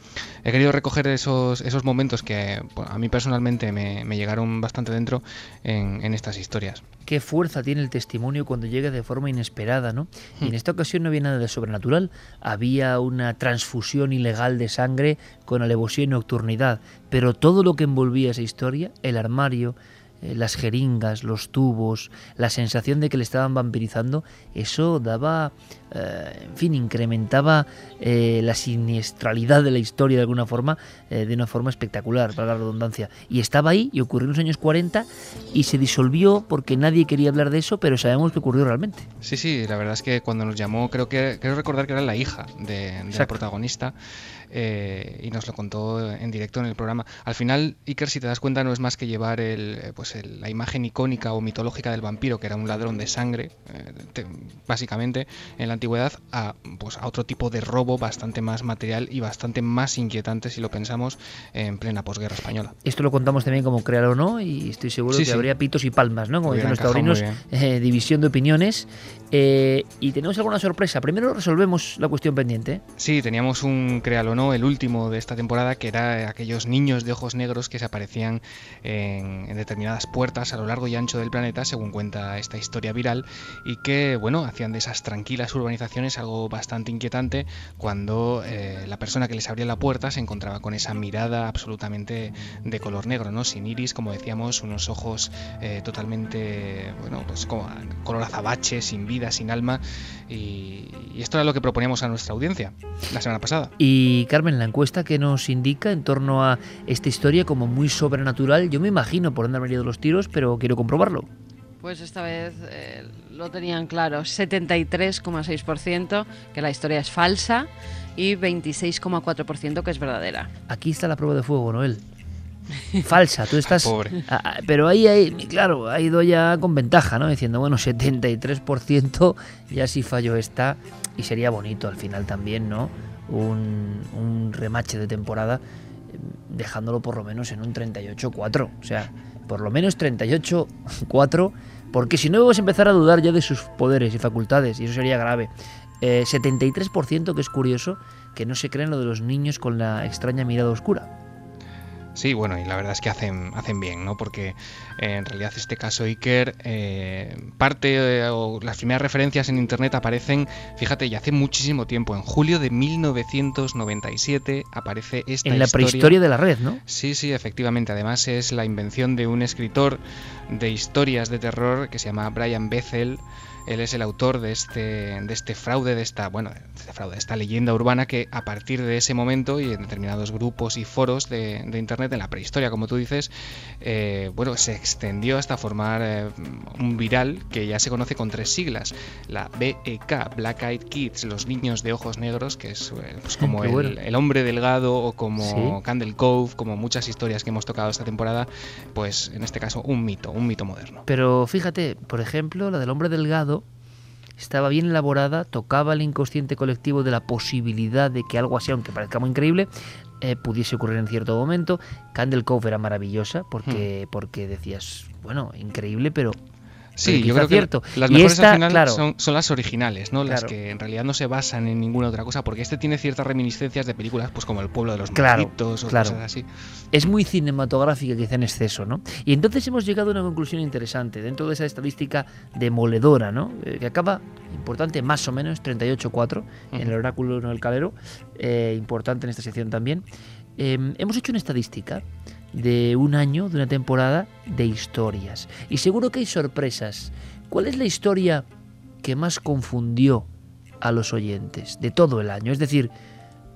He querido recoger esos, esos momentos que a mí personalmente me, me llegaron bastante dentro en, estas historias. Qué fuerza tiene el testimonio cuando llega de forma inesperada, ¿no? Y en hmm. esta ocasión no había nada de sobrenatural, había una transfusión ilegal de sangre con alevosía y nocturnidad, pero todo lo que envolvía esa historia, el armario, eh, las jeringas, los tubos, la sensación de que le estaban vampirizando, eso daba, eh, en fin, incrementaba eh, la siniestralidad de la historia de alguna forma, de una forma espectacular, para la redundancia. Y estaba ahí y ocurrió en los años 40 y se disolvió porque nadie quería hablar de eso, pero sabemos que ocurrió realmente. Sí, sí, la verdad es que cuando nos llamó, creo que creo recordar que era la hija de, de la protagonista. Eh, y nos lo contó en directo en el programa. Al final, Iker, si te das cuenta, no es más que llevar el, eh, pues la imagen icónica o mitológica del vampiro, que era un ladrón de sangre, eh, básicamente, en la antigüedad, a, pues, a otro tipo de robo bastante más material y bastante más inquietante, si lo pensamos, en plena posguerra española. Esto lo contamos también como crear o no, y estoy seguro que habría pitos y palmas, ¿no? Como dicen los taurinos, división de opiniones. y tenemos alguna sorpresa. Primero resolvemos la cuestión pendiente. Sí, teníamos un crear o el último de esta temporada, que era aquellos niños de ojos negros que se aparecían en, determinadas puertas a lo largo y ancho del planeta, según cuenta esta historia viral, y que, bueno, hacían de esas tranquilas urbanizaciones algo bastante inquietante cuando eh, la persona que les abría la puerta se encontraba con esa mirada absolutamente de color negro, ¿no? Sin iris, como decíamos, unos ojos eh, totalmente, bueno, pues como color azabache, sin vida, sin alma, y, y esto era lo que proponíamos a nuestra audiencia la semana pasada. Y Carmen, la encuesta que nos indica en torno a esta historia como muy sobrenatural, yo me imagino por dónde han venido los tiros, pero quiero comprobarlo. Pues esta vez eh, lo tenían claro, 73,6% que la historia es falsa y 26,4% que es verdadera. Aquí está la prueba de fuego, Noel. Falsa, tú estás... Pobre. pero ahí, hay, claro, ha ido ya con ventaja, ¿no? Diciendo, bueno, 73% ya si fallo está y sería bonito al final también, ¿no? Un, remache de temporada eh, dejándolo por lo menos en un 38-4. O sea, por lo menos 38-4, porque si no vamos a empezar a dudar ya de sus poderes y facultades, y eso sería grave. 73%, eh, que es curioso, que no se creen lo de los niños con la extraña mirada oscura. Sí, bueno, y la verdad es que hacen, hacen bien, ¿no? Porque eh, en realidad este caso Iker, eh, parte eh, o las primeras referencias en internet aparecen, fíjate, ya hace muchísimo tiempo, en julio de 1997 aparece esta En la prehistoria de la red, ¿no? Sí, sí, efectivamente. Además es la invención de un escritor de historias de terror que se llama Brian Bethel. Él es el autor de este, de este fraude, de esta, bueno, de este fraude, de esta leyenda urbana que a partir de ese momento y en determinados grupos y foros de, internet, en la prehistoria, como tú dices, eh, bueno, se extendió hasta formar eh, un viral que ya se conoce con tres siglas, la BEK, Black Eyed Kids, los niños de ojos negros, que es eh, pues como el, hombre delgado o como Candle Cove, como muchas historias que hemos tocado esta temporada, pues en este caso un mito, un mito moderno. Pero fíjate, por ejemplo, la del hombre delgado, estaba bien elaborada, tocaba el inconsciente colectivo de la posibilidad de que algo así, aunque parezca muy increíble, eh, pudiese ocurrir en cierto momento. Candle Cove era maravillosa porque, hmm. porque decías, bueno, increíble, pero Sí, yo creo que las mejores al final son, las originales, ¿no? Las que en realidad no se basan en ninguna otra cosa, porque este tiene ciertas reminiscencias de películas, pues como El pueblo de los claro, o cosas así. Es muy cinematográfica quizá en exceso, ¿no? Y entonces hemos llegado a una conclusión interesante dentro de esa estadística demoledora, ¿no? Eh, que acaba, importante, más o menos 38-4 en el oráculo en el calero, eh, importante en esta sección también. Em, hemos hecho una estadística de un año, de una temporada de historias. Y seguro que hay sorpresas, ¿cuál es la historia que más confundió a los oyentes de todo el año? Es decir,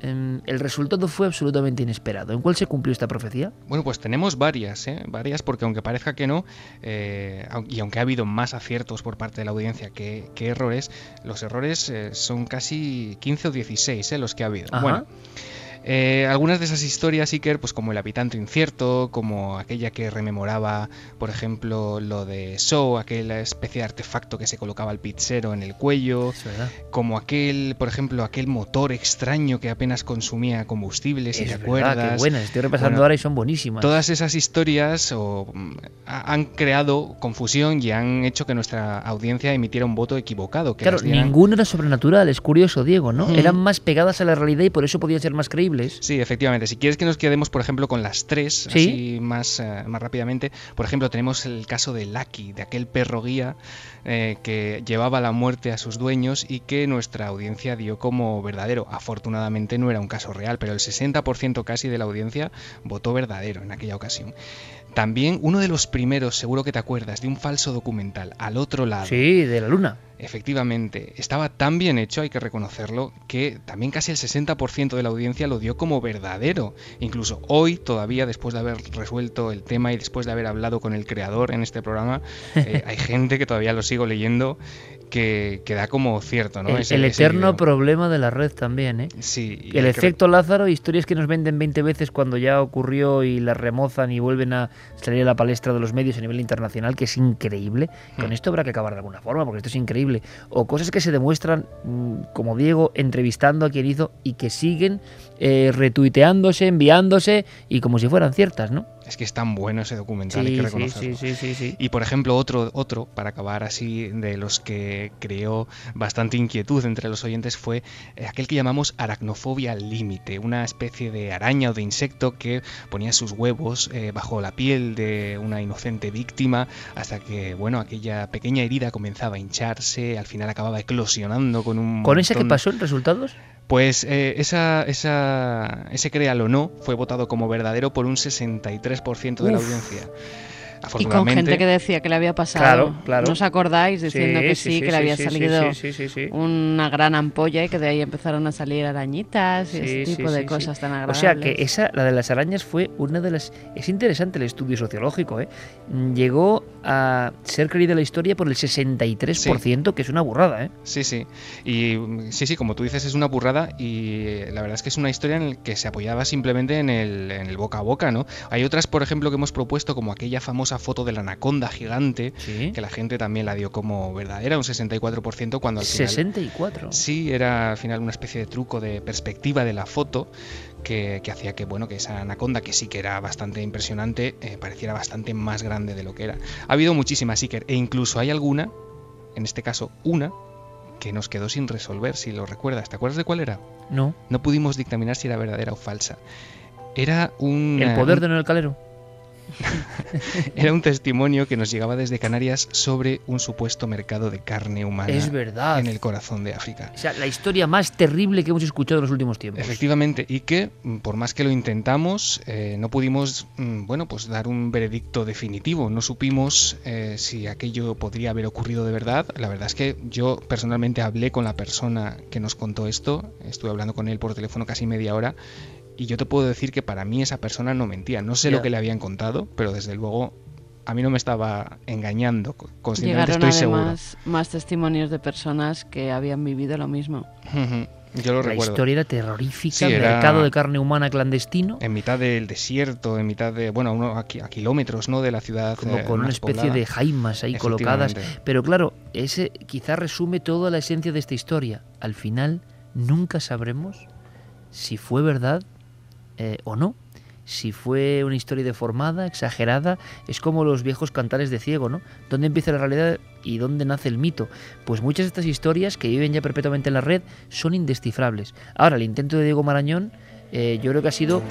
em, el resultado fue absolutamente inesperado. ¿En cuál se cumplió esta profecía? Bueno, pues tenemos varias, ¿eh? varias, porque aunque parezca que no, eh, y aunque ha habido más aciertos por parte de la audiencia que, que errores, los errores eh, son casi 15 o 16 ¿eh? los que ha habido. Ajá. Bueno, eh, algunas de esas historias, Iker, pues como El habitante incierto, como aquella que rememoraba, por ejemplo, lo de Shaw, aquella especie de artefacto que se colocaba al pizzero en el cuello, como aquel, por ejemplo, aquel motor extraño que apenas consumía combustible, si Es te verdad, acuerdas. qué buenas. Estoy repasando Bueno, ahora y son buenísimas. Todas esas historias o, mm, ha- han creado confusión y han hecho que nuestra audiencia emitiera un voto equivocado. Que Claro, dieran- ninguna era sobrenatural, es curioso, Diego, ¿no? Eran más pegadas a la realidad y por eso podían ser más creíbles. Sí, efectivamente. Si quieres que nos quedemos, por ejemplo, con las tres, Sí. así más, eh, más rápidamente, por ejemplo, tenemos el caso de Lucky, de aquel perro guía eh, que llevaba la muerte a sus dueños y que nuestra audiencia dio como verdadero. Afortunadamente no era un caso real, pero el 60% casi de la audiencia votó verdadero en aquella ocasión. También uno de los primeros, seguro que te acuerdas, de un falso documental, al otro lado. Sí, de la luna. Efectivamente, estaba tan bien hecho, hay que reconocerlo, que también casi el 60% de la audiencia lo dio como verdadero. Incluso hoy, todavía después de haber resuelto el tema y después de haber hablado con el creador en este programa, eh, hay gente que todavía lo sigo leyendo que, que da como cierto, ¿no? el, Ese- el ese eterno problema de la red también, ¿eh? Sí, El efecto Lázaro, historias que nos venden 20 veces cuando ya ocurrió y las remozan y vuelven a salir a la palestra de los medios a nivel internacional, que es increíble. Con Hmm. esto habrá que acabar de alguna forma, porque esto es increíble. O cosas que se demuestran, mm, como Diego, entrevistando a quien hizo y que siguen eh, retuiteándose, enviándose y como si fueran ciertas, ¿no? Es que es tan bueno ese documental, hay que reconocerlo. sí, sí. Y por ejemplo, otro, otro, para acabar así, de los que creó bastante inquietud entre los oyentes fue eh, aquel que llamamos aracnofobia al límite, una especie de araña o de insecto que ponía sus huevos eh, bajo la piel de una inocente víctima hasta que, bueno, aquella pequeña herida comenzaba a hincharse, al final acababa eclosionando con un ¿Con ese que montón- pasó en resultados? Pues eh, esa, esa, ese créalo o no fue votado como verdadero por un 63% de la Uf. Y con gente que decía que le había pasado. Claro, claro. ¿No os acordáis? Diciendo Sí, que sí, sí, sí, que le había salido sí, sí, sí, sí. una gran ampolla y que de ahí empezaron a salir arañitas y ese tipo sí, de sí, cosas sí. tan O agradables. sea que esa, la de las arañas fue una de las... Es interesante el estudio sociológico, ¿eh? Llegó a ser creída la historia por el 63%, que es una burrada, ¿eh? Sí, sí. Y sí, sí, como tú dices, es una burrada y eh, la verdad es que es una historia en la que se apoyaba simplemente en el, en el boca a boca, ¿no? Hay otras, por ejemplo, que hemos propuesto, como aquella famosa foto de la anaconda gigante, que la gente también la dio como verdadera, un 64%, cuando al final... 64. Sí, era al final una especie de truco de perspectiva de la foto que, que hacía que, bueno, que esa anaconda, que sí que era bastante impresionante, eh, pareciera bastante más grande de lo que era. Ha habido muchísimas, Iker, e incluso hay alguna, en este caso una, que nos quedó sin resolver, si lo recuerdas. ¿Te acuerdas de cuál era? No. No pudimos dictaminar si era verdadera o falsa. Era un... El eh, poder un- de Noel Calero. Era un testimonio que nos llegaba desde Canarias sobre un supuesto mercado de carne humana Es verdad. en el corazón de África. O sea, la historia más terrible que hemos escuchado en los últimos tiempos. Efectivamente, y que mm, por más que lo intentamos, eh, no pudimos, mm, bueno, pues dar un veredicto definitivo. No supimos eh, si aquello podría haber ocurrido de verdad. La verdad es que yo personalmente hablé con la persona que nos contó esto. Estuve hablando con él por teléfono casi media hora. Y yo te puedo decir que para mí esa persona no mentía. No sé lo que le habían contado, pero desde luego a mí no me estaba engañando. co- Conscientemente Llegaron estoy seguro. más testimonios de personas que habían vivido lo mismo. Yo lo la recuerdo. historia era terrorífica, Sí, era- mercado de carne humana clandestino, en mitad del desierto, en mitad de, bueno, a uno- a, ki- a kilómetros, ¿no? De la ciudad. como eh, con una especie poblada. de jaimas ahí colocadas. Pero claro, ese quizá resume toda la esencia de esta historia. Al final, nunca sabremos si fue verdad eh, o no. Si fue una historia deformada, exagerada, es como los viejos cantares de ciego, ¿no? ¿Dónde empieza la realidad y dónde nace el mito? Pues muchas de estas historias que viven ya perpetuamente en la red son indescifrables. Ahora, el intento de Diego Marañón eh, yo creo que ha sido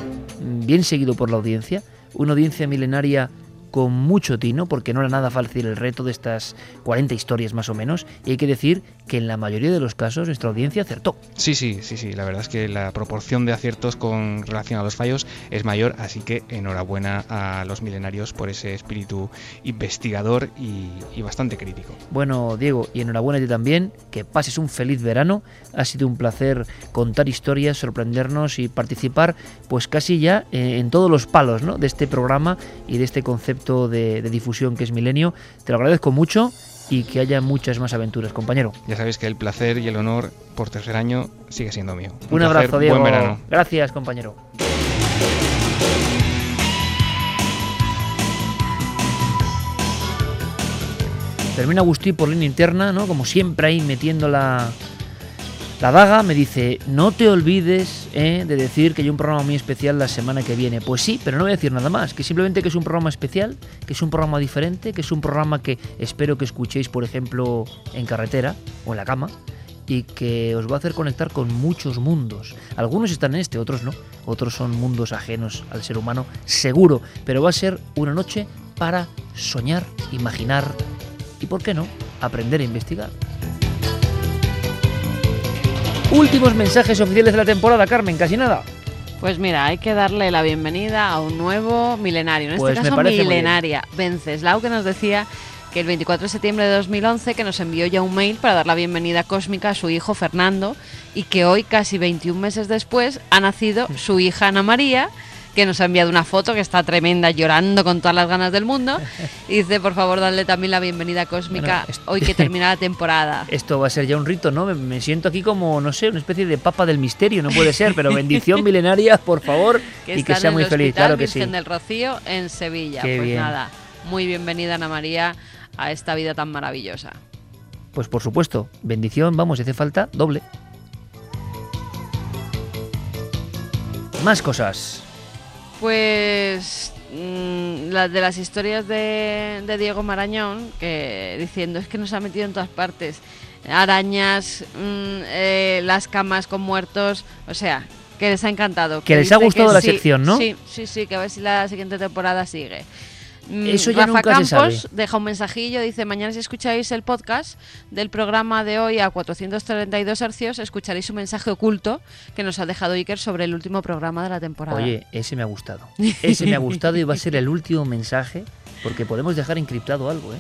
mm, bien seguido por la audiencia, una audiencia milenaria con mucho tino, porque no era nada fácil el reto de estas 40 historias más o menos, y hay que decir que en la mayoría de los casos nuestra audiencia acertó. Sí, sí, sí, sí, la verdad es que la proporción de aciertos con relación a los fallos es mayor, así que enhorabuena a los milenarios por ese espíritu investigador y, y bastante crítico. Bueno, Diego, y enhorabuena a ti también, que pases un feliz verano, ha sido un placer contar historias, sorprendernos y participar pues casi ya eh, en todos los palos ¿no? de este programa y de este concepto de, de difusión que es Milenio. Te lo agradezco mucho y que haya muchas más aventuras, compañero. Ya sabéis que el placer y el honor por tercer año sigue siendo mío. Un, placer, abrazo, Diego. Buen verano. Gracias, compañero. Termina Agustí por línea interna, ¿no? Como siempre ahí metiendo la, la daga, me dice, no te olvides ¿eh? de decir que hay un programa muy especial la semana que viene. Pues sí, pero no voy a decir nada más, que simplemente que es un programa especial, que es un programa diferente, que es un programa que espero que escuchéis, por ejemplo, en carretera o en la cama, y que os va a hacer conectar con muchos mundos. Algunos están en este, otros no. Otros son mundos ajenos al ser humano, seguro, pero va a ser una noche para soñar, imaginar y, ¿por qué no?, aprender a investigar. Últimos mensajes oficiales de la temporada, Carmen, casi nada. Pues mira, hay que darle la bienvenida a un nuevo milenario, en Pues este caso muy bien. milenaria, Venceslau, que nos decía que el 24 de septiembre de 2011 que nos envió ya un mail para dar la bienvenida cósmica a su hijo Fernando y que hoy, casi 21 meses después, ha nacido su hija Ana María que nos ha enviado una foto que está tremenda, llorando con todas las ganas del mundo. Y dice, por favor, darle también la bienvenida cósmica Bueno, hoy que termina la temporada. Esto va a ser ya un rito, ¿no? Me, me siento aquí como, no sé, una especie de papa del misterio, no puede ser, pero bendición milenaria, por favor, que y que sea en muy el feliz, claro que sí. Virgen del Rocío en Sevilla. Qué pues bien. nada, muy bienvenida Ana María a esta vida tan maravillosa. Pues por supuesto, bendición, vamos, si hace falta, doble. Más cosas. Pues mm, la de las historias de, de Diego Marañón, que diciendo es que nos ha metido en todas partes. Arañas, mm, eh, las camas con muertos, o sea, que les ha encantado. Que les ha gustado la sí, sección, ¿no? Sí, sí, sí, que a ver si la siguiente temporada sigue. Mm, Eso ya Rafa nunca se Campos sabe. deja un mensajillo, dice, mañana si escucháis el podcast del programa de hoy a 432 hercios, escucharéis un mensaje oculto que nos ha dejado Iker sobre el último programa de la temporada. Oye, ese me ha gustado. Ese me ha gustado y va a ser el último mensaje, porque podemos dejar encriptado algo, ¿eh?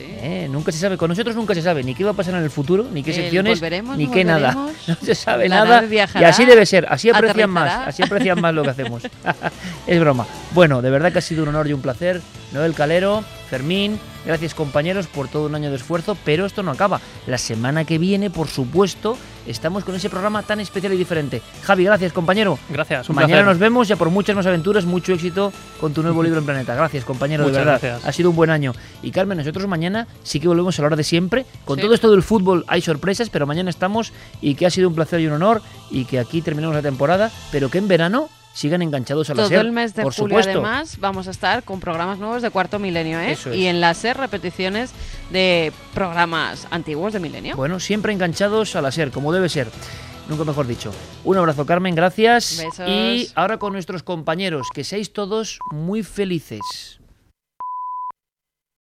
Eh, Nunca se sabe, con nosotros nunca se sabe ni qué va a pasar en el futuro, ni qué secciones, ni qué nada. No se sabe nada. nave Y viajará, así debe ser, así aprecian más, así aprecian más lo que hacemos. es broma. Bueno, de verdad que ha sido un honor y un placer. Noel Calero, Fermín, gracias compañeros por todo un año de esfuerzo, pero esto no acaba. La semana que viene, por supuesto, estamos con ese programa tan especial y diferente. Javi, gracias compañero. Gracias, un Mañana placer. nos vemos ya por muchas más aventuras, mucho éxito con tu nuevo libro en Planeta. Gracias, compañero, de Muchas verdad. gracias. Ha sido un buen año. Y Carmen, nosotros mañana sí que volvemos a la hora de siempre. Con Sí. todo esto del fútbol hay sorpresas, pero mañana estamos y que ha sido un placer y un honor y que aquí terminamos la temporada, pero que en verano sigan enganchados a la Todo SER, el mes de por julio, supuesto. además, vamos a estar con programas nuevos de Cuarto Milenio, ¿eh? Es. Y en la SER, repeticiones de programas antiguos de Milenio. Bueno, siempre enganchados a la SER, como debe ser. Nunca mejor dicho. Un abrazo, Carmen, gracias. Besos. Y ahora con nuestros compañeros, que seáis todos muy felices.